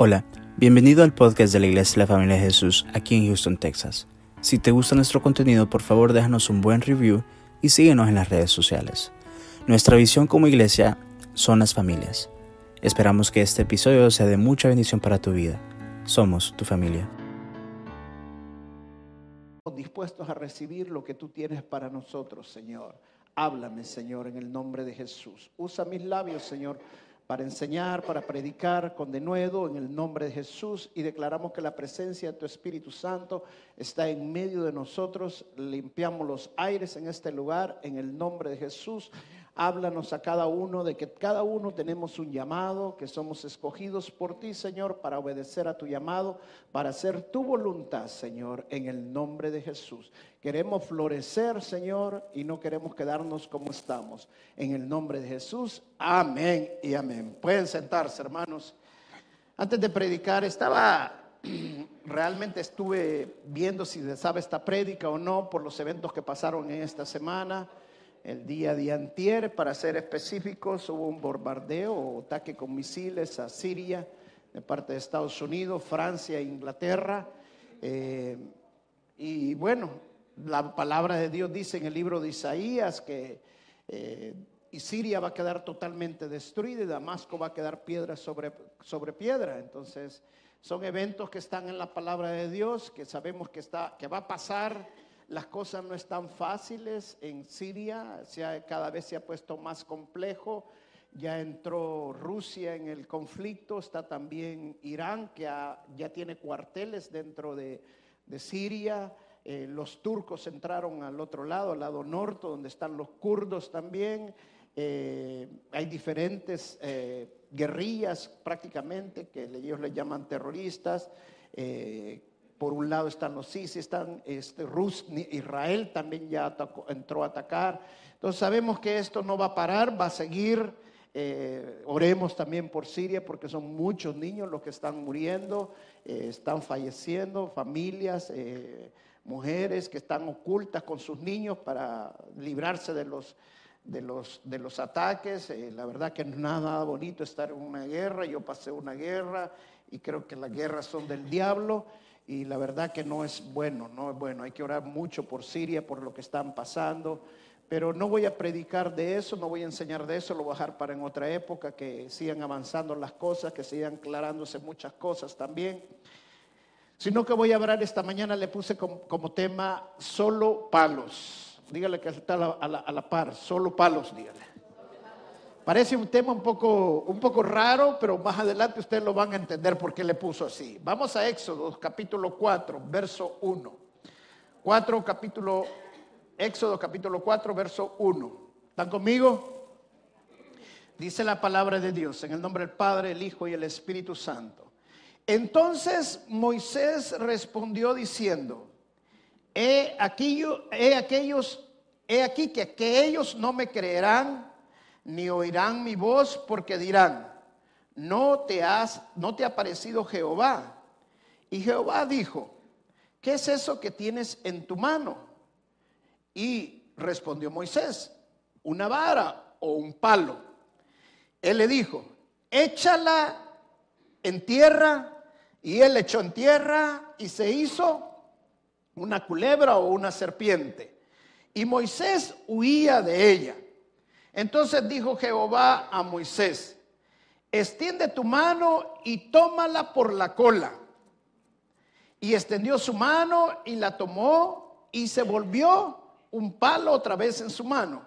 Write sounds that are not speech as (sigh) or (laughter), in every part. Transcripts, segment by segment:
Hola, bienvenido al podcast de la Iglesia de la Familia de Jesús aquí en Houston, Texas. Si te gusta nuestro contenido, por favor déjanos un buen review y síguenos en las redes sociales. Nuestra visión como iglesia son las familias. Esperamos que este episodio sea de mucha bendición para tu vida. Somos tu familia. Dispuestos a recibir lo que tú tienes para nosotros, Señor. Háblame, Señor, en el nombre de Jesús. Usa mis labios, Señor para enseñar, para predicar con denuedo en el nombre de Jesús y declaramos que la presencia de tu Espíritu Santo está en medio de nosotros. Limpiamos los aires en este lugar en el nombre de Jesús Háblanos a cada uno de que cada uno tenemos un llamado, que somos escogidos por ti, Señor, para obedecer a tu llamado, para hacer tu voluntad, Señor, en el nombre de Jesús. Queremos florecer, Señor, y no queremos quedarnos como estamos. En el nombre de Jesús, amén y amén. Pueden sentarse, hermanos. Antes de predicar, estaba (clears throat) realmente estuve viendo si sabe esta prédica o no por los eventos que pasaron en esta semana. El día de antier, para ser específicos, hubo un bombardeo o ataque con misiles a Siria de parte de Estados Unidos, Francia e Inglaterra. Eh, y bueno, la palabra de Dios dice en el libro de Isaías que eh, y Siria va a quedar totalmente destruida y Damasco va a quedar piedra sobre, sobre piedra. Entonces, son eventos que están en la palabra de Dios, que sabemos que, está, que va a pasar las cosas no están fáciles en Siria, cada vez se ha puesto más complejo. Ya entró Rusia en el conflicto, está también Irán, que ya tiene cuarteles dentro de, Siria. Eh, los turcos entraron al otro lado, al lado norte, donde están los kurdos también. Eh, hay diferentes eh, guerrillas prácticamente, que ellos les llaman terroristas, por un lado están los sí están este, Rus, Israel también ya entró a atacar. Entonces sabemos que esto no va a parar, va a seguir. Eh, oremos también por Siria porque son muchos niños los que están muriendo, eh, están falleciendo, familias, eh, mujeres que están ocultas con sus niños para librarse de los, de los, de los ataques. la verdad que no es nada bonito estar en una guerra. Yo pasé una guerra y creo que las guerras son del diablo y la verdad que no es bueno, no es bueno. Hay que orar mucho por Siria, por lo que están pasando, pero no voy a predicar de eso, no voy a enseñar de eso, lo voy a dejar para en otra época, que sigan avanzando las cosas, que sigan aclarándose muchas cosas también. Sino que voy a hablar esta mañana, le puse como, tema solo palos. Dígale que está a la, a la, a la par, solo palos, dígale. Parece un tema un poco, un poco raro, pero más adelante ustedes lo van a entender por qué le puso así. Vamos a Éxodo capítulo 4, verso 1. 4 capítulo, Éxodo capítulo 4, verso 1. ¿Están conmigo? Dice la palabra de Dios en el nombre del Padre, el Hijo y el Espíritu Santo. Entonces Moisés respondió diciendo, he aquí, he aquellos, he aquí que, que ellos no me creerán ni oirán mi voz porque dirán, no te has, no te ha parecido Jehová. Y Jehová dijo, ¿qué es eso que tienes en tu mano? Y respondió Moisés, una vara o un palo. Él le dijo, échala en tierra. Y él echó en tierra y se hizo una culebra o una serpiente. Y Moisés huía de ella. Entonces dijo Jehová a Moisés, extiende tu mano y tómala por la cola. Y extendió su mano y la tomó y se volvió un palo otra vez en su mano.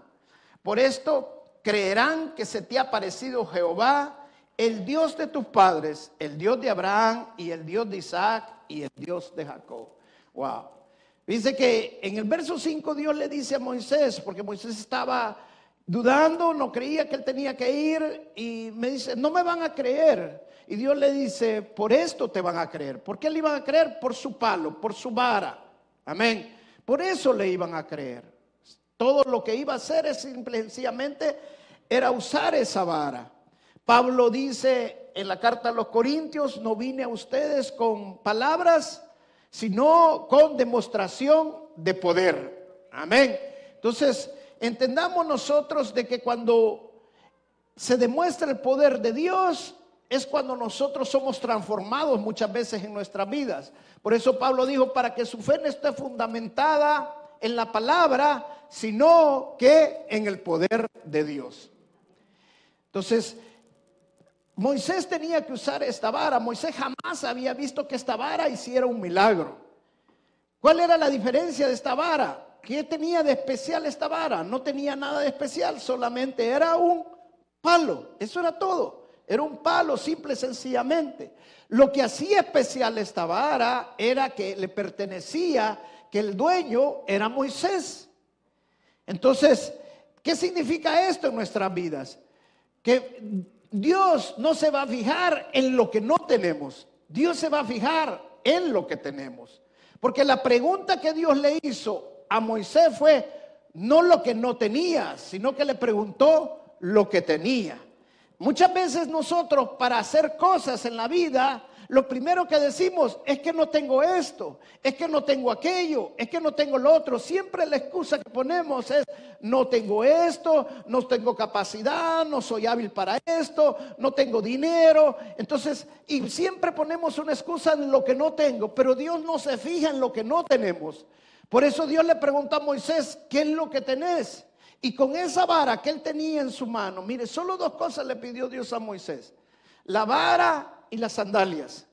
Por esto creerán que se te ha parecido Jehová, el Dios de tus padres, el Dios de Abraham y el Dios de Isaac y el Dios de Jacob. Wow. Dice que en el verso 5 Dios le dice a Moisés, porque Moisés estaba dudando, no creía que él tenía que ir y me dice, no me van a creer. Y Dios le dice, por esto te van a creer. ¿Por qué le iban a creer? Por su palo, por su vara. Amén. Por eso le iban a creer. Todo lo que iba a hacer es simplemente era usar esa vara. Pablo dice en la carta a los Corintios, no vine a ustedes con palabras, sino con demostración de poder. Amén. Entonces, entendamos nosotros de que cuando se demuestra el poder de Dios, es cuando nosotros somos transformados muchas veces en nuestras vidas. Por eso Pablo dijo, para que su fe no esté fundamentada en la palabra, sino que en el poder de Dios. Entonces, Moisés tenía que usar esta vara. Moisés jamás había visto que esta vara hiciera un milagro. ¿Cuál era la diferencia de esta vara? ¿Qué tenía de especial esta vara? No tenía nada de especial, solamente era un palo. Eso era todo. Era un palo simple sencillamente. Lo que hacía especial esta vara era que le pertenecía, que el dueño era Moisés. Entonces, ¿qué significa esto en nuestras vidas? Que Dios no se va a fijar en lo que no tenemos. Dios se va a fijar en lo que tenemos. Porque la pregunta que Dios le hizo a Moisés fue no lo que no tenía, sino que le preguntó lo que tenía. Muchas veces nosotros para hacer cosas en la vida, lo primero que decimos es que no tengo esto, es que no tengo aquello, es que no tengo lo otro. Siempre la excusa que ponemos es no tengo esto, no tengo capacidad, no soy hábil para esto, no tengo dinero. Entonces, y siempre ponemos una excusa en lo que no tengo, pero Dios no se fija en lo que no tenemos. Por eso Dios le preguntó a Moisés, ¿qué es lo que tenés? Y con esa vara que él tenía en su mano, mire, solo dos cosas le pidió Dios a Moisés. La vara y las sandalias.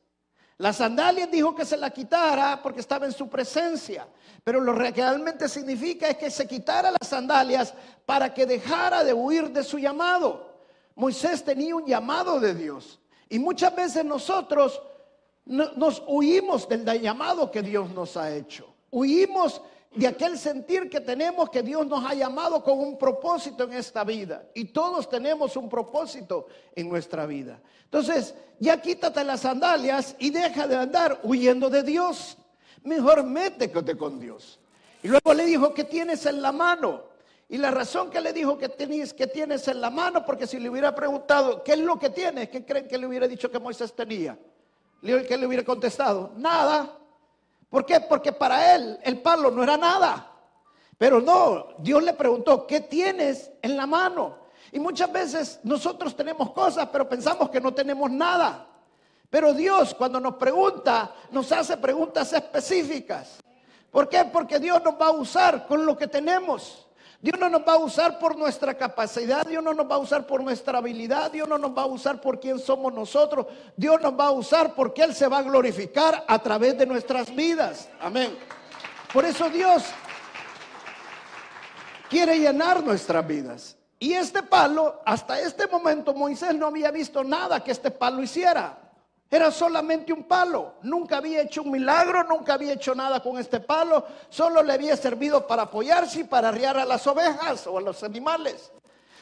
Las sandalias dijo que se la quitara porque estaba en su presencia. Pero lo que realmente significa es que se quitara las sandalias para que dejara de huir de su llamado. Moisés tenía un llamado de Dios. Y muchas veces nosotros nos huimos del llamado que Dios nos ha hecho. Huimos de aquel sentir que tenemos que Dios nos ha llamado con un propósito en esta vida. Y todos tenemos un propósito en nuestra vida. Entonces, ya quítate las sandalias y deja de andar huyendo de Dios. Mejor métete con Dios. Y luego le dijo, ¿qué tienes en la mano? Y la razón que le dijo que, tenías, que tienes en la mano, porque si le hubiera preguntado, ¿qué es lo que tienes? ¿Qué creen que le hubiera dicho que Moisés tenía? ¿Qué le hubiera contestado? Nada. ¿Por qué? Porque para él el palo no era nada. Pero no, Dios le preguntó, ¿qué tienes en la mano? Y muchas veces nosotros tenemos cosas, pero pensamos que no tenemos nada. Pero Dios cuando nos pregunta, nos hace preguntas específicas. ¿Por qué? Porque Dios nos va a usar con lo que tenemos. Dios no nos va a usar por nuestra capacidad, Dios no nos va a usar por nuestra habilidad, Dios no nos va a usar por quién somos nosotros, Dios nos va a usar porque Él se va a glorificar a través de nuestras vidas. Amén. Por eso Dios quiere llenar nuestras vidas. Y este palo, hasta este momento Moisés no había visto nada que este palo hiciera. Era solamente un palo. Nunca había hecho un milagro, nunca había hecho nada con este palo. Solo le había servido para apoyarse y para arriar a las ovejas o a los animales.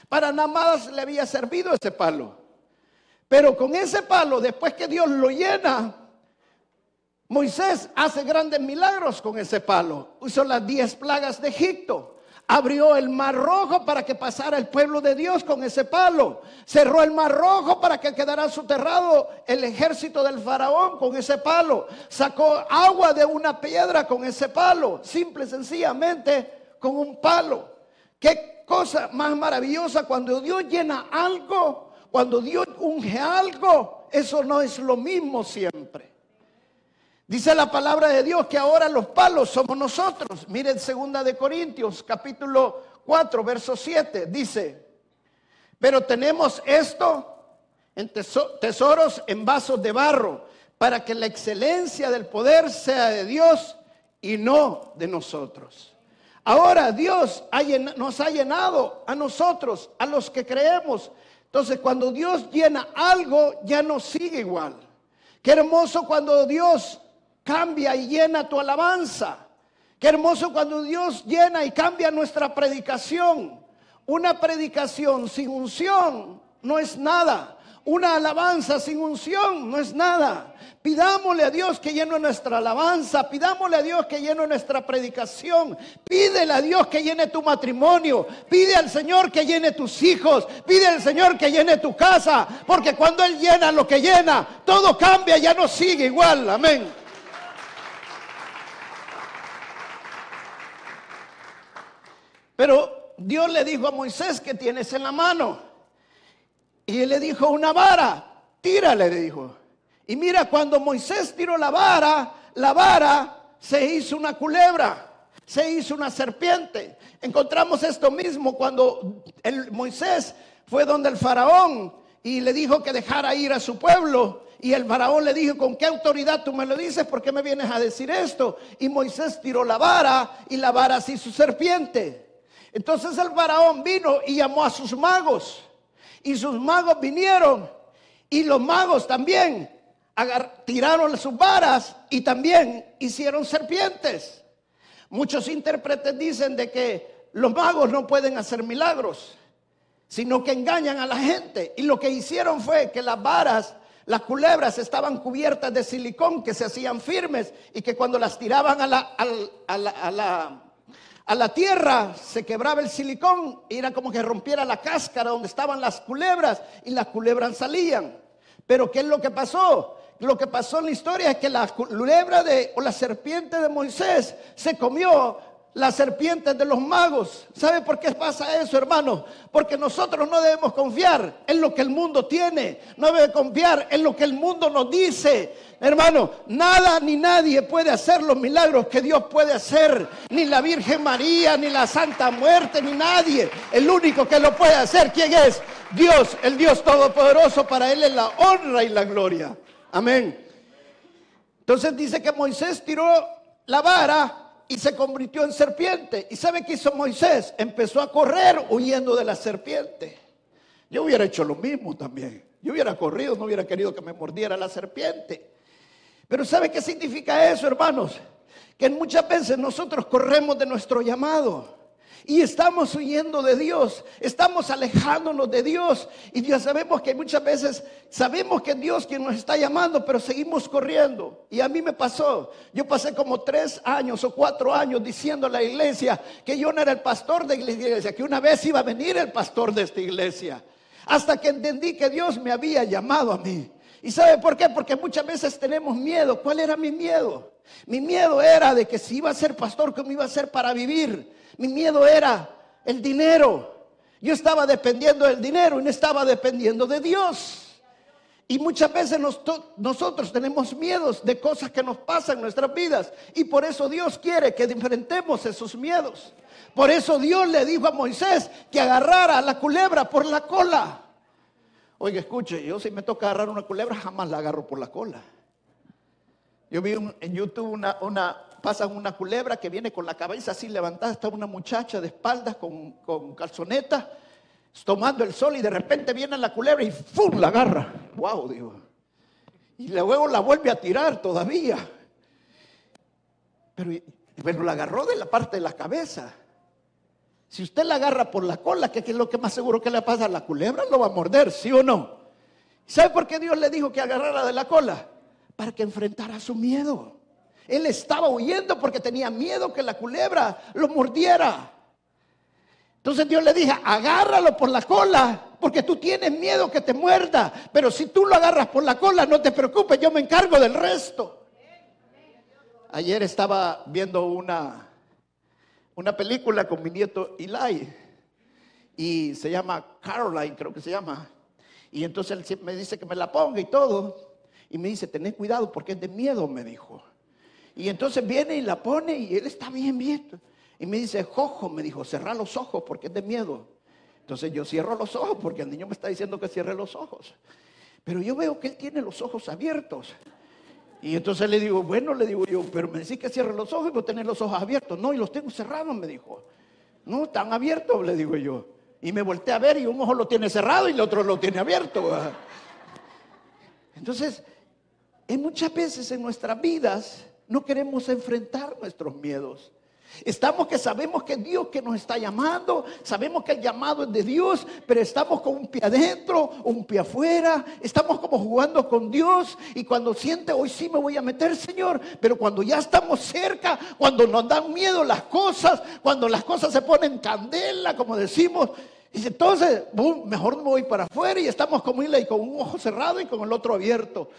Para nada más le había servido ese palo. Pero con ese palo, después que Dios lo llena, Moisés hace grandes milagros con ese palo. Hizo las diez plagas de Egipto abrió el mar rojo para que pasara el pueblo de Dios con ese palo. Cerró el mar rojo para que quedara soterrado el ejército del faraón con ese palo. Sacó agua de una piedra con ese palo. Simple y sencillamente con un palo. Qué cosa más maravillosa cuando Dios llena algo, cuando Dios unge algo. Eso no es lo mismo siempre. Dice la palabra de Dios que ahora los palos somos nosotros. Miren segunda de Corintios capítulo 4 verso 7 dice, "Pero tenemos esto en tesoros en vasos de barro, para que la excelencia del poder sea de Dios y no de nosotros." Ahora Dios nos ha llenado a nosotros, a los que creemos. Entonces, cuando Dios llena algo, ya no sigue igual. Qué hermoso cuando Dios cambia y llena tu alabanza. Qué hermoso cuando Dios llena y cambia nuestra predicación. Una predicación sin unción no es nada. Una alabanza sin unción no es nada. Pidámosle a Dios que llene nuestra alabanza, pidámosle a Dios que llene nuestra predicación, pídele a Dios que llene tu matrimonio, pide al Señor que llene tus hijos, pide al Señor que llene tu casa, porque cuando Él llena lo que llena, todo cambia, ya no sigue igual, amén. Pero Dios le dijo a Moisés que tienes en la mano. Y él le dijo una vara. tira, le dijo. Y mira, cuando Moisés tiró la vara, la vara se hizo una culebra, se hizo una serpiente. Encontramos esto mismo cuando el Moisés fue donde el faraón y le dijo que dejara ir a su pueblo. Y el faraón le dijo, ¿con qué autoridad tú me lo dices? ¿Por qué me vienes a decir esto? Y Moisés tiró la vara y la vara se hizo serpiente. Entonces el faraón vino y llamó a sus magos. Y sus magos vinieron. Y los magos también tiraron sus varas y también hicieron serpientes. Muchos intérpretes dicen de que los magos no pueden hacer milagros, sino que engañan a la gente. Y lo que hicieron fue que las varas, las culebras estaban cubiertas de silicón que se hacían firmes y que cuando las tiraban a la, a la, a la tierra se quebraba el silicón y era como que rompiera la cáscara donde estaban las culebras y las culebras salían. Pero ¿qué es lo que pasó? lo que pasó en la historia es que la culebra de, o la serpiente de Moisés se comió las serpientes de los magos. ¿Sabe por qué pasa eso, hermano? Porque nosotros no debemos confiar en lo que el mundo tiene, no debemos confiar en lo que el mundo nos dice. Hermano, nada ni nadie puede hacer los milagros que Dios puede hacer, ni la Virgen María, ni la Santa Muerte, ni nadie. El único que lo puede hacer, ¿quién es? Dios, el Dios Todopoderoso, para Él es la honra y la gloria. Amén. Entonces dice que Moisés tiró la vara y se convirtió en serpiente. ¿Y sabe qué hizo Moisés? Empezó a correr huyendo de la serpiente. Yo hubiera hecho lo mismo también. Yo hubiera corrido, no hubiera querido que me mordiera la serpiente. Pero ¿sabe qué significa eso, hermanos? Que muchas veces nosotros corremos de nuestro llamado. Y estamos huyendo de Dios, estamos alejándonos de Dios. Y ya sabemos que muchas veces sabemos que Dios quien nos está llamando, pero seguimos corriendo. Y a mí me pasó, yo pasé como tres años o cuatro años diciendo a la iglesia que yo no era el pastor de la iglesia, que una vez iba a venir el pastor de esta iglesia. Hasta que entendí que Dios me había llamado a mí. ¿Y sabe por qué? Porque muchas veces tenemos miedo. ¿Cuál era mi miedo? Mi miedo era de que si iba a ser pastor, ¿cómo iba a ser para vivir? Mi miedo era el dinero. Yo estaba dependiendo del dinero y no estaba dependiendo de Dios. Y muchas veces nosotros tenemos miedos de cosas que nos pasan en nuestras vidas. Y por eso Dios quiere que enfrentemos esos miedos. Por eso Dios le dijo a Moisés que agarrara a la culebra por la cola. Oiga, escuche, yo si me toca agarrar una culebra, jamás la agarro por la cola. Yo vi en YouTube una, una, pasan una culebra que viene con la cabeza así levantada, está una muchacha de espaldas con, con calzoneta, tomando el sol y de repente viene la culebra y ¡fum! la agarra. ¡Wow! Digo. Y luego la vuelve a tirar todavía. Pero, pero la agarró de la parte de la cabeza. Si usted la agarra por la cola, ¿qué es lo que más seguro que le pasa a la culebra? Lo va a morder, ¿sí o no? ¿Sabe por qué Dios le dijo que agarrara de la cola? Para que enfrentara su miedo. Él estaba huyendo porque tenía miedo que la culebra lo mordiera. Entonces Dios le dije, agárralo por la cola, porque tú tienes miedo que te muerda. Pero si tú lo agarras por la cola, no te preocupes, yo me encargo del resto. Ayer estaba viendo una, una película con mi nieto Eli. Y se llama Caroline, creo que se llama. Y entonces él me dice que me la ponga y todo. Y me dice, tened cuidado porque es de miedo, me dijo. Y entonces viene y la pone y él está bien, bien. Y me dice, Jojo, me dijo, cerra los ojos porque es de miedo. Entonces yo cierro los ojos porque el niño me está diciendo que cierre los ojos. Pero yo veo que él tiene los ojos abiertos. Y entonces le digo, bueno, le digo yo, pero me decís que cierre los ojos y vos tenés los ojos abiertos. No, y los tengo cerrados, me dijo. No, están abiertos, le digo yo. Y me volteé a ver y un ojo lo tiene cerrado y el otro lo tiene abierto. Entonces, en muchas veces en nuestras vidas no queremos enfrentar nuestros miedos. Estamos que sabemos que Dios que nos está llamando, sabemos que el llamado es de Dios, pero estamos con un pie adentro, un pie afuera, estamos como jugando con Dios y cuando siente hoy sí me voy a meter, Señor, pero cuando ya estamos cerca, cuando nos dan miedo las cosas, cuando las cosas se ponen candela, como decimos, dice, entonces, mejor me voy para afuera y estamos como y con un ojo cerrado y con el otro abierto.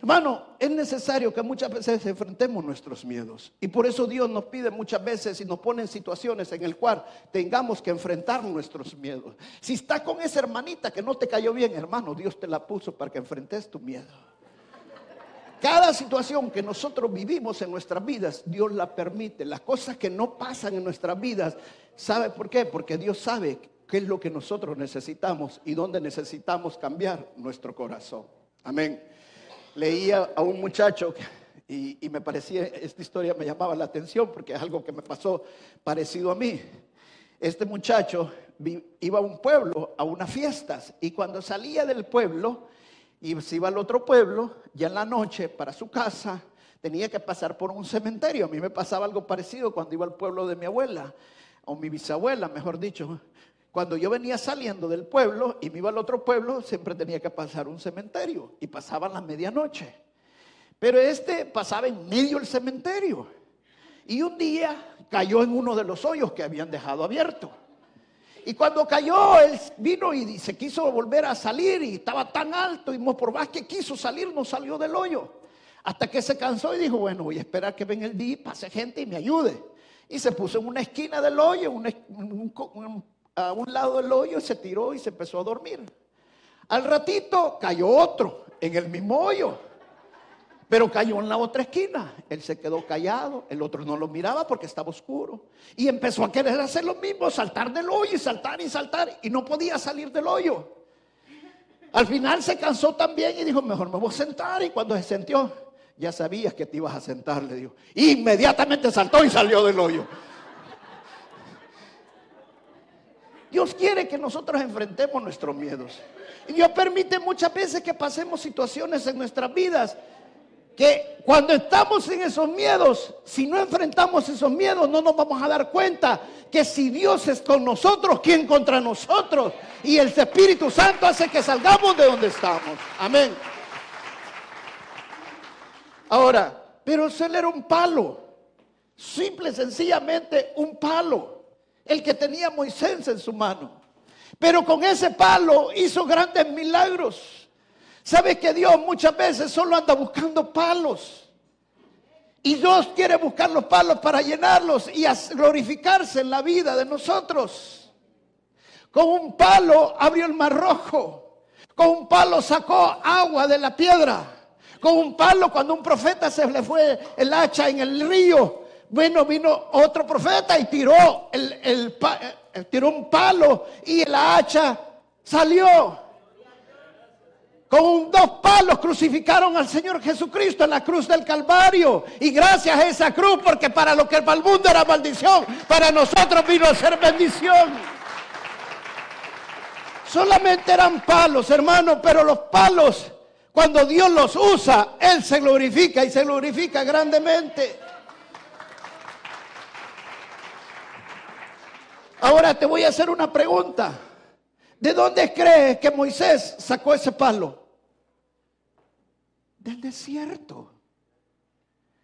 Hermano, es necesario que muchas veces enfrentemos nuestros miedos. Y por eso Dios nos pide muchas veces y nos pone en situaciones en el cual tengamos que enfrentar nuestros miedos. Si estás con esa hermanita que no te cayó bien, hermano, Dios te la puso para que enfrentes tu miedo. Cada situación que nosotros vivimos en nuestras vidas, Dios la permite. Las cosas que no pasan en nuestras vidas, ¿sabe por qué? Porque Dios sabe qué es lo que nosotros necesitamos y dónde necesitamos cambiar nuestro corazón. Amén leía a un muchacho y, me parecía, esta historia me llamaba la atención porque es algo que me pasó parecido a mí. Este muchacho iba a un pueblo, a unas fiestas, y cuando salía del pueblo y se iba al otro pueblo, ya en la noche para su casa, tenía que pasar por un cementerio. A mí me pasaba algo parecido cuando iba al pueblo de mi abuela, o mi bisabuela, mejor dicho. Cuando yo venía saliendo del pueblo y me iba al otro pueblo, siempre tenía que pasar un cementerio y pasaba la medianoche. Pero este pasaba en medio del cementerio y un día cayó en uno de los hoyos que habían dejado abierto. Y cuando cayó, él vino y se quiso volver a salir y estaba tan alto y por más que quiso salir, no salió del hoyo. Hasta que se cansó y dijo, bueno, voy a esperar que venga el día y pase gente y me ayude. Y se puso en una esquina del hoyo, un, un, a un lado del hoyo, se tiró y se empezó a dormir. Al ratito cayó otro en el mismo hoyo, pero cayó en la otra esquina. Él se quedó callado, el otro no lo miraba porque estaba oscuro. Y empezó a querer hacer lo mismo, saltar del hoyo y saltar y saltar, y no podía salir del hoyo. Al final se cansó también y dijo, mejor me voy a sentar. Y cuando se sentió, ya sabías que te ibas a sentar, le dijo. Inmediatamente saltó y salió del hoyo. Dios quiere que nosotros enfrentemos nuestros miedos. Y Dios permite muchas veces que pasemos situaciones en nuestras vidas que cuando estamos en esos miedos, si no enfrentamos esos miedos, no nos vamos a dar cuenta que si Dios es con nosotros, ¿quién contra nosotros? Y el Espíritu Santo hace que salgamos de donde estamos. Amén. Ahora, pero él era un palo, simple, sencillamente un palo el que tenía Moisés en su mano. Pero con ese palo hizo grandes milagros. ¿Sabe que Dios muchas veces solo anda buscando palos? Y Dios quiere buscar los palos para llenarlos y glorificarse en la vida de nosotros. Con un palo abrió el mar rojo. Con un palo sacó agua de la piedra. Con un palo cuando un profeta se le fue el hacha en el río, bueno, vino otro profeta y tiró, el, eh, tiró un palo y la hacha salió. Con dos palos crucificaron al Señor Jesucristo en la cruz del Calvario. Y gracias a esa cruz, porque para lo que para el mundo era maldición, para nosotros vino a ser bendición. Solamente eran palos, hermanos, pero los palos, cuando Dios los usa, Él se glorifica y se glorifica grandemente. Ahora te voy a hacer una pregunta. ¿De dónde crees que Moisés sacó ese palo? Del desierto.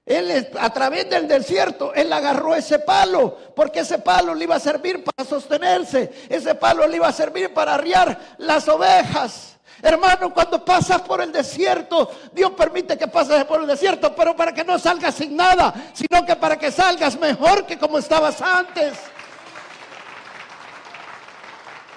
Él a través del desierto, él agarró ese palo, porque ese palo le iba a servir para sostenerse, ese palo le iba a servir para arriar las ovejas. Hermano, cuando pasas por el desierto, Dios permite que pases por el desierto, pero para que no salgas sin nada, sino que para que salgas mejor que como estabas antes.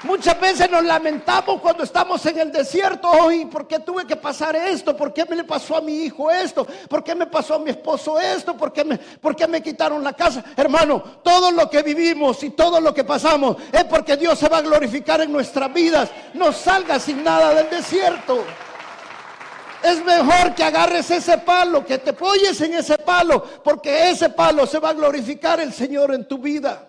Muchas veces nos lamentamos cuando estamos en el desierto. Hoy, ¿por qué tuve que pasar esto? ¿Por qué me le pasó a mi hijo esto? ¿Por qué me pasó a mi esposo esto? ¿Por qué me, por qué me quitaron la casa? Hermano, todo lo que vivimos y todo lo que pasamos es porque Dios se va a glorificar en nuestras vidas. No salgas sin nada del desierto. Es mejor que agarres ese palo, que te apoyes en ese palo, porque ese palo se va a glorificar el Señor en tu vida.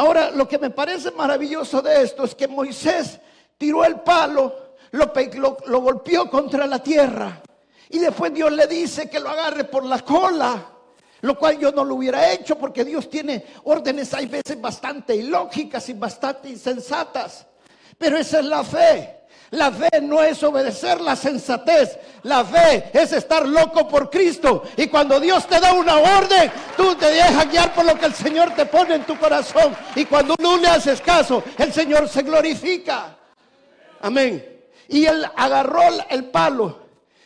Ahora, lo que me parece maravilloso de esto es que Moisés tiró el palo, lo, golpeó contra la tierra y después Dios le dice que lo agarre por la cola. Lo cual yo no lo hubiera hecho porque Dios tiene órdenes, hay veces bastante ilógicas y bastante insensatas. Pero esa es la fe. La fe no es obedecer la sensatez. La fe es estar loco por Cristo. Y cuando Dios te da una orden, tú te dejas guiar por lo que el Señor te pone en tu corazón. Y cuando no le haces caso, el Señor se glorifica. Amén. Y él agarró el palo.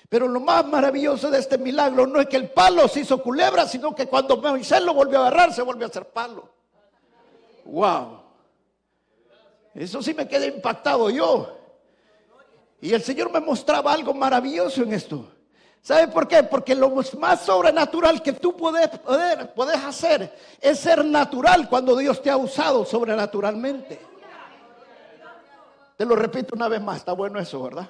Pero lo más maravilloso de este milagro no es que el palo se hizo culebra, sino que cuando Moisés lo volvió a agarrar, se volvió a hacer palo. Wow. Eso sí me quedé impactado yo. Y el Señor me mostraba algo maravilloso en esto. ¿Sabe por qué? Porque lo más sobrenatural que tú puedes, puedes hacer es ser natural cuando Dios te ha usado sobrenaturalmente. Te lo repito una vez más, está bueno eso, ¿verdad?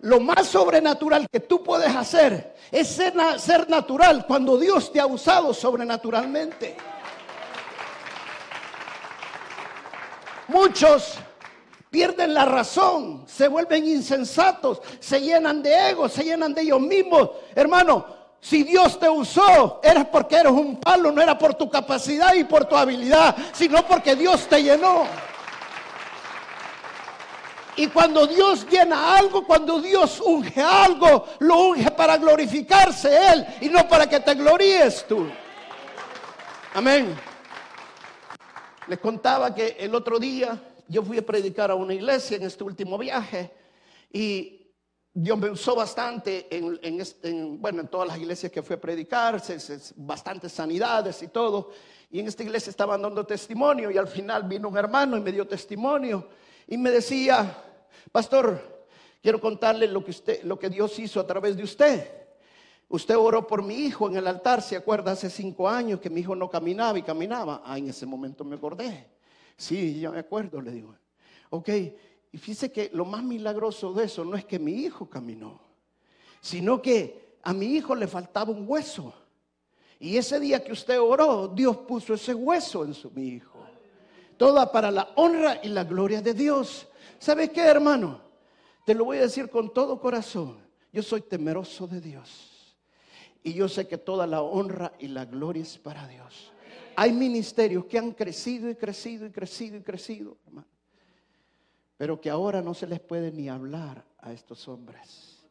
Lo más sobrenatural que tú puedes hacer es ser, ser natural cuando Dios te ha usado sobrenaturalmente. Muchos pierden la razón, se vuelven insensatos, se llenan de ego, se llenan de ellos mismos. Hermano, si Dios te usó, era porque eres un palo, no era por tu capacidad y por tu habilidad, sino porque Dios te llenó. Y cuando Dios llena algo, cuando Dios unge algo, lo unge para glorificarse Él y no para que te gloríes tú. Amén. Les contaba que el otro día yo fui a predicar a una iglesia en este último viaje y Dios me usó bastante en, bueno, en todas las iglesias que fui a predicar, bastantes sanidades y todo. Y en esta iglesia estaban dando testimonio y al final vino un hermano y me dio testimonio y me decía, pastor, quiero contarle lo que, usted, lo que Dios hizo a través de usted. Usted oró por mi hijo en el altar, ¿se acuerda? Hace cinco años que mi hijo no caminaba y caminaba. Ah, en ese momento me acordé. Sí, ya me acuerdo, le digo. Ok, y fíjese que lo más milagroso de eso no es que mi hijo caminó, sino que a mi hijo le faltaba un hueso. Y ese día que usted oró, Dios puso ese hueso en su mi hijo. Toda para la honra y la gloria de Dios. ¿Sabe qué, hermano? Te lo voy a decir con todo corazón. Yo soy temeroso de Dios. Y yo sé que toda la honra y la gloria es para Dios hay ministerios que han crecido y crecido y crecido y crecido, hermano. Pero que ahora no se les puede ni hablar a estos hombres.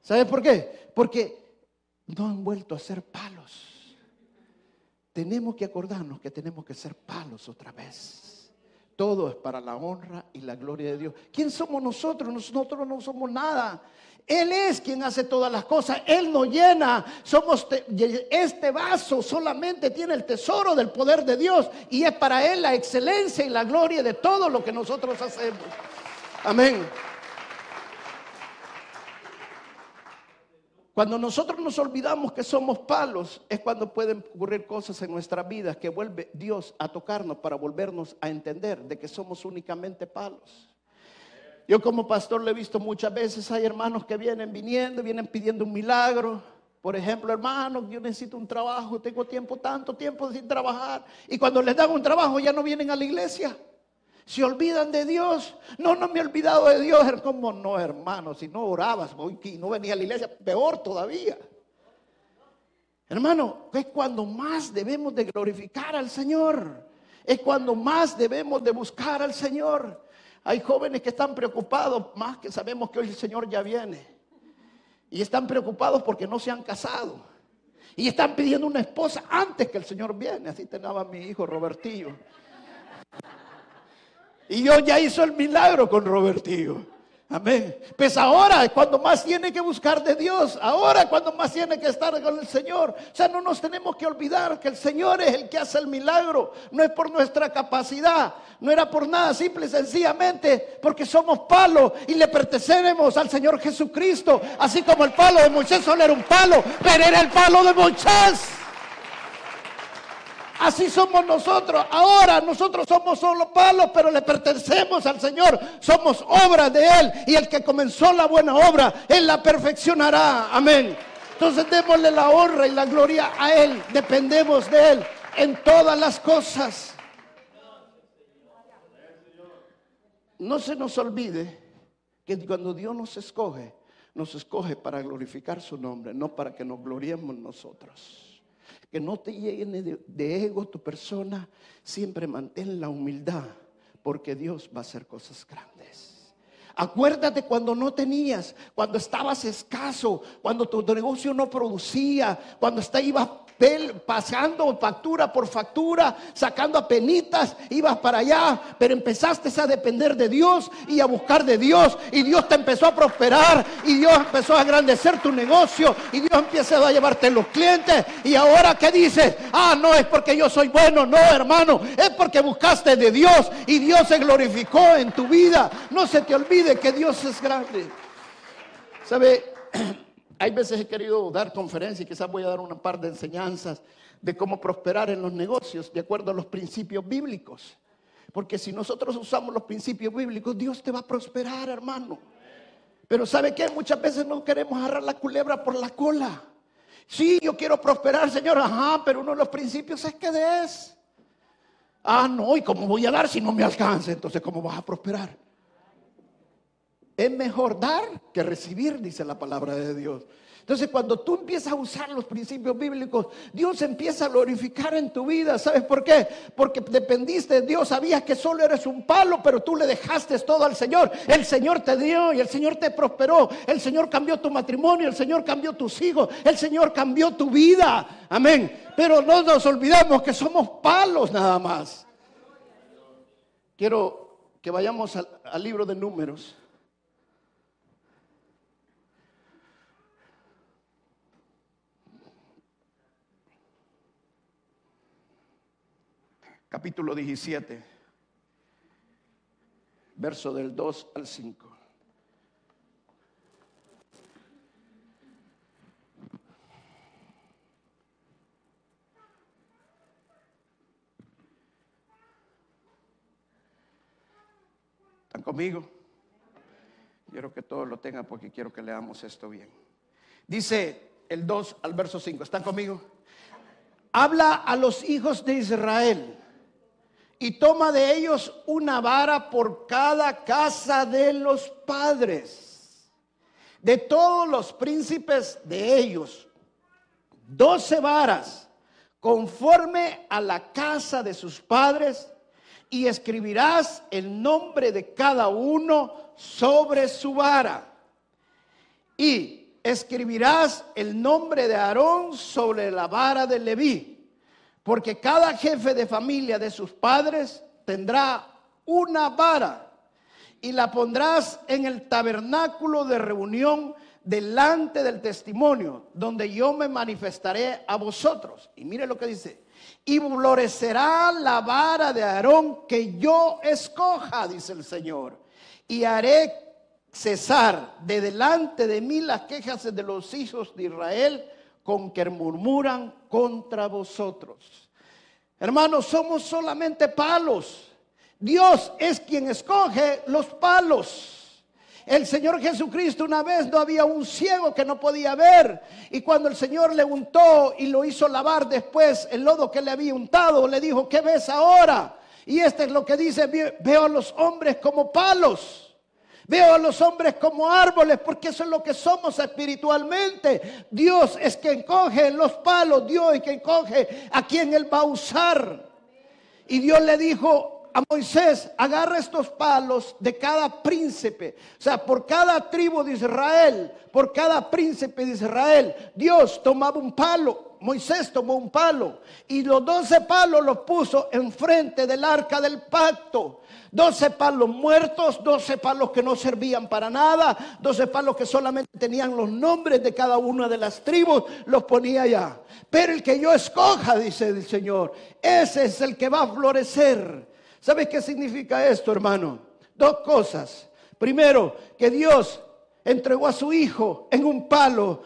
¿Sabe por qué? Porque no han vuelto a ser palos. Tenemos que acordarnos que tenemos que ser palos otra vez. Todo es para la honra y la gloria de Dios. ¿Quién somos nosotros? Nosotros no somos nada. Él es quien hace todas las cosas. Él nos llena. Somos este vaso solamente tiene el tesoro del poder de Dios y es para él la excelencia y la gloria de todo lo que nosotros hacemos. Amén. Cuando nosotros nos olvidamos que somos palos, es cuando pueden ocurrir cosas en nuestra vida que vuelve Dios a tocarnos para volvernos a entender de que somos únicamente palos. Yo como pastor le he visto muchas veces, hay hermanos que vienen viniendo, vienen pidiendo un milagro. Por ejemplo, hermanos, yo necesito un trabajo, tengo tiempo, tanto tiempo sin trabajar. Y cuando les dan un trabajo ya no vienen a la iglesia. Se olvidan de Dios. No, no me he olvidado de Dios. ¿Cómo no, hermano? Si no orabas y no venía a la iglesia, peor todavía. Hermano, es cuando más debemos de glorificar al Señor. Es cuando más debemos de buscar al Señor. Hay jóvenes que están preocupados, más que sabemos que hoy el Señor ya viene. Y están preocupados porque no se han casado. Y están pidiendo una esposa antes que el Señor viene. Así tenía mi hijo Robertillo. Y yo ya hizo el milagro con Robertillo. Amén. Pues ahora es cuando más tiene que buscar de Dios. Ahora es cuando más tiene que estar con el Señor. O sea, no nos tenemos que olvidar que el Señor es el que hace el milagro. No es por nuestra capacidad. No era por nada, simple y sencillamente porque somos palo y le pertenecemos al Señor Jesucristo. Así como el palo de Moisés solo era un palo, pero era el palo de Moisés. Así somos nosotros. Ahora nosotros somos solo palos, pero le pertenecemos al Señor. Somos obra de Él. Y el que comenzó la buena obra, Él la perfeccionará. Amén. Entonces démosle la honra y la gloria a Él. Dependemos de Él en todas las cosas. No se nos olvide que cuando Dios nos escoge, nos escoge para glorificar su nombre, no para que nos gloriemos nosotros que no te llene de, ego tu persona, siempre mantén la humildad, porque Dios va a hacer cosas grandes. Acuérdate cuando no tenías, cuando estabas escaso, cuando tu negocio no producía, cuando pasando factura por factura, sacando a penitas, ibas para allá, pero empezaste a depender de Dios y a buscar de Dios y Dios te empezó a prosperar y Dios empezó a agrandecer tu negocio y Dios empieza a llevarte los clientes y ahora ¿qué dices? Ah, no es porque yo soy bueno, no hermano, es porque buscaste de Dios y Dios se glorificó en tu vida. No se te olvide que Dios es grande. ¿Sabe? (clears throat) Hay veces he querido dar conferencias y quizás voy a dar una par de enseñanzas de cómo prosperar en los negocios de acuerdo a los principios bíblicos. Porque si nosotros usamos los principios bíblicos, Dios te va a prosperar, hermano. Pero ¿sabe qué? Muchas veces no queremos agarrar la culebra por la cola. Sí, yo quiero prosperar, Señor. Ajá, pero uno de los principios es que des. Ah, no, ¿y cómo voy a dar si no me alcanza? Entonces, ¿cómo vas a prosperar? Es mejor dar que recibir, dice la palabra de Dios. Entonces, cuando tú empiezas a usar los principios bíblicos, Dios empieza a glorificar en tu vida. ¿Sabes por qué? Porque dependiste de Dios, sabías que solo eres un palo, pero tú le dejaste todo al Señor. El Señor te dio y el Señor te prosperó. El Señor cambió tu matrimonio, el Señor cambió tus hijos, el Señor cambió tu vida. Amén. Pero no nos olvidemos que somos palos nada más. Quiero que vayamos al, al libro de números. Capítulo 17, verso del 2 al 5. ¿Están conmigo? Quiero que todos lo tengan porque quiero que leamos esto bien. Dice el 2 al verso 5. ¿Están conmigo? Habla a los hijos de Israel y toma de ellos una vara por cada casa de los padres, de todos los príncipes de ellos, doce varas conforme a la casa de sus padres, y escribirás el nombre de cada uno sobre su vara. Y escribirás el nombre de Aarón sobre la vara de Leví porque cada jefe de familia de sus padres tendrá una vara y la pondrás en el tabernáculo de reunión delante del testimonio, donde yo me manifestaré a vosotros. Y mire lo que dice, y florecerá la vara de Aarón que yo escoja, dice el Señor, y haré cesar de delante de mí las quejas de los hijos de Israel con que murmuran contra vosotros. Hermanos, somos solamente palos. Dios es quien escoge los palos. El Señor Jesucristo una vez no había un ciego que no podía ver y cuando el Señor le untó y lo hizo lavar después el lodo que le había untado, le dijo, ¿qué ves ahora? Y este es lo que dice, veo a los hombres como palos. Veo a los hombres como árboles porque eso es lo que somos espiritualmente. Dios es quien coge los palos, Dios es quien coge a quien Él va a usar. Y Dios le dijo a Moisés, agarra estos palos de cada príncipe, o sea, por cada tribu de Israel, por cada príncipe de Israel, Dios tomaba un palo Moisés tomó un palo y los doce palos los puso enfrente del arca del pacto. Doce palos muertos, doce palos que no servían para nada, doce palos que solamente tenían los nombres de cada una de las tribus, los ponía allá. Pero el que yo escoja, dice el Señor, ese es el que va a florecer. ¿Sabes qué significa esto, hermano? Dos cosas. Primero, que Dios entregó a su hijo en un palo,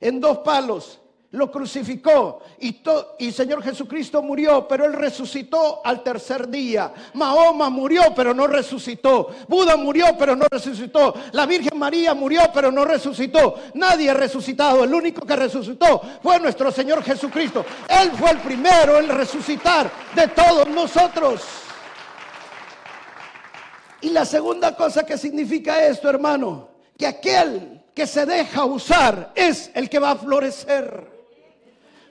en dos palos lo crucificó y, y Señor Jesucristo murió, pero Él resucitó al tercer día. Mahoma murió, pero no resucitó. Buda murió, pero no resucitó. La Virgen María murió, pero no resucitó. Nadie ha resucitado. El único que resucitó fue nuestro Señor Jesucristo. Él fue el primero en resucitar de todos nosotros. Y la segunda cosa que significa esto, hermano, que aquel que se deja usar es el que va a florecer.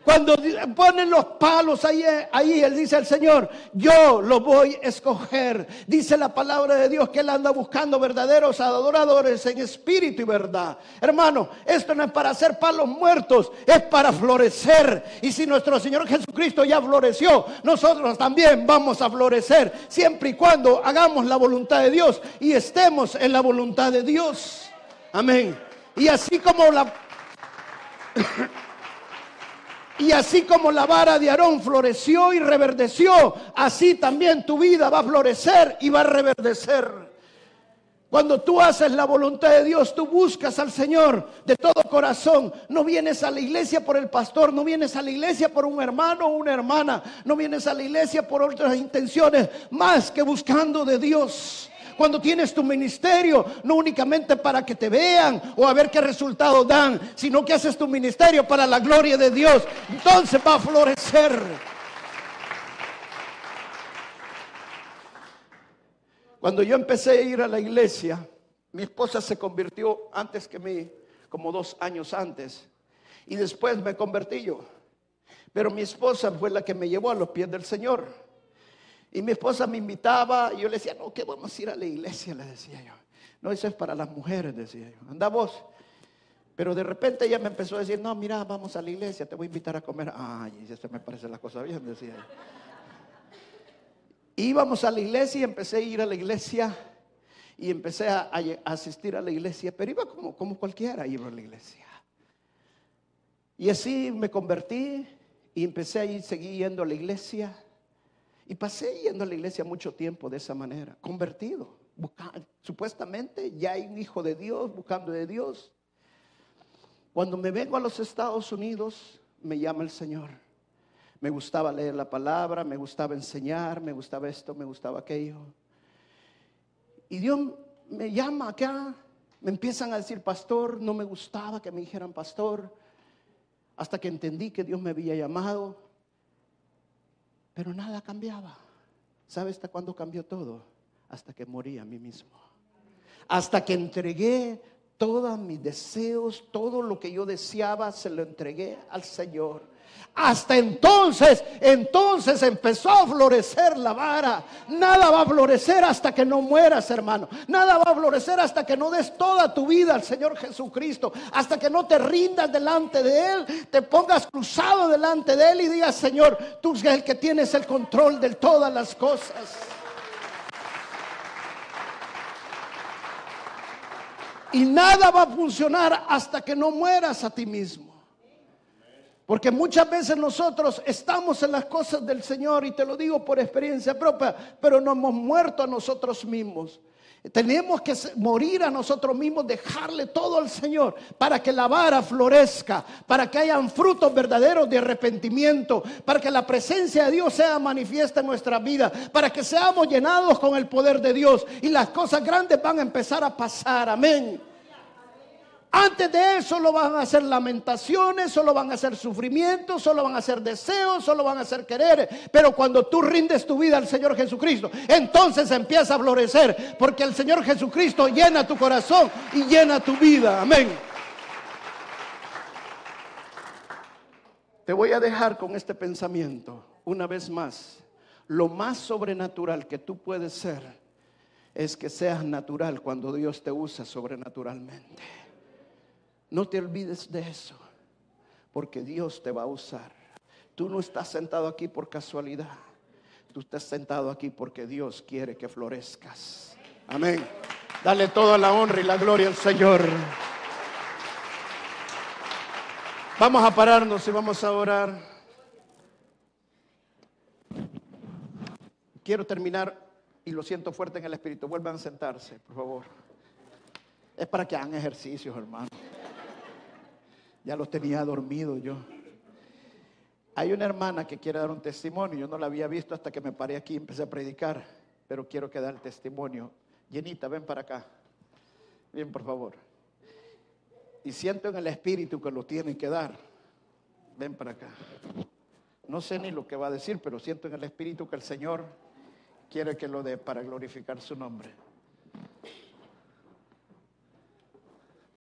Cuando ponen los palos ahí, ahí, Él dice al Señor, yo lo voy a escoger. Dice la palabra de Dios que Él anda buscando verdaderos adoradores en espíritu y verdad. Hermano, esto no es para hacer palos muertos, es para florecer. Y si nuestro Señor Jesucristo ya floreció, nosotros también vamos a florecer, siempre y cuando hagamos la voluntad de Dios y estemos en la voluntad de Dios. Amén. Y así como la... Y así como la vara de Aarón floreció y reverdeció, así también tu vida va a florecer y va a reverdecer. Cuando tú haces la voluntad de Dios, tú buscas al Señor de todo corazón. No vienes a la iglesia por el pastor, no vienes a la iglesia por un hermano o una hermana, no vienes a la iglesia por otras intenciones, más que buscando de Dios cuando tienes tu ministerio, no únicamente para que te vean o a ver qué resultado dan, sino que haces tu ministerio para la gloria de Dios. Entonces va a florecer. Cuando yo empecé a ir a la iglesia, mi esposa se convirtió antes que mí, como dos años antes, y después me convertí yo. Pero mi esposa fue la que me llevó a los pies del Señor. Y mi esposa me invitaba y yo le decía, no, que vamos a ir a la iglesia, le decía yo. No, eso es para las mujeres, decía yo. Anda vos. Pero de repente ella me empezó a decir, no, mira, vamos a la iglesia, te voy a invitar a comer. Ay, eso me parece la cosa bien, decía yo. Íbamos a la iglesia y empecé a ir a la iglesia y empecé a, asistir a la iglesia, pero iba como, como cualquiera, iba a la iglesia. Y así me convertí y empecé a ir, seguí yendo a la iglesia. Y pasé yendo a la iglesia mucho tiempo de esa manera, convertido. supuestamente ya hay un hijo de Dios, buscando de Dios. Cuando me vengo a los Estados Unidos, me llama el Señor. Me gustaba leer la palabra, me gustaba enseñar, me gustaba esto, me gustaba aquello. Y Dios me llama acá, me empiezan a decir pastor, no me gustaba que me dijeran pastor, hasta que entendí que Dios me había llamado pero nada cambiaba. ¿Sabe hasta cuándo cambió todo? Hasta que morí a mí mismo. Hasta que entregué todos mis deseos, todo lo que yo deseaba, se lo entregué al Señor. Hasta entonces, entonces empezó a florecer la vara. Nada va a florecer hasta que no mueras, hermano. Nada va a florecer hasta que no des toda tu vida al Señor Jesucristo. Hasta que no te rindas delante de Él, te pongas cruzado delante de Él y digas, Señor, tú eres el que tienes el control de todas las cosas. Y nada va a funcionar hasta que no mueras a ti mismo. Porque muchas veces nosotros estamos en las cosas del Señor y te lo digo por experiencia propia, pero no hemos muerto a nosotros mismos. Tenemos que morir a nosotros mismos, dejarle todo al Señor para que la vara florezca, para que hayan frutos verdaderos de arrepentimiento, para que la presencia de Dios sea manifiesta en nuestra vida, para que seamos llenados con el poder de Dios y las cosas grandes van a empezar a pasar. Amén. Antes de eso solo van a ser lamentaciones, solo van a ser sufrimientos, solo van a ser deseos, solo van a ser querer. Pero cuando tú rindes tu vida al Señor Jesucristo, entonces empieza a florecer, porque el Señor Jesucristo llena tu corazón y llena tu vida. Amén. Te voy a dejar con este pensamiento una vez más. Lo más sobrenatural que tú puedes ser es que seas natural cuando Dios te usa sobrenaturalmente. No te olvides de eso, porque Dios te va a usar. Tú no estás sentado aquí por casualidad. Tú estás sentado aquí porque Dios quiere que florezcas. Amén. Dale toda la honra y la gloria al Señor. Vamos a pararnos y vamos a orar. Quiero terminar y lo siento fuerte en el espíritu. Vuelvan a sentarse, por favor. Es para que hagan ejercicios, hermano. Ya los tenía dormidos yo. Hay una hermana que quiere dar un testimonio. Yo no la había visto hasta que me paré aquí y empecé a predicar. Pero quiero que dar el testimonio. Llenita, ven para acá. Bien, por favor. Y siento en el espíritu que lo tienen que dar. Ven para acá. No sé ni lo que va a decir, pero siento en el espíritu que el Señor quiere que lo dé para glorificar su nombre.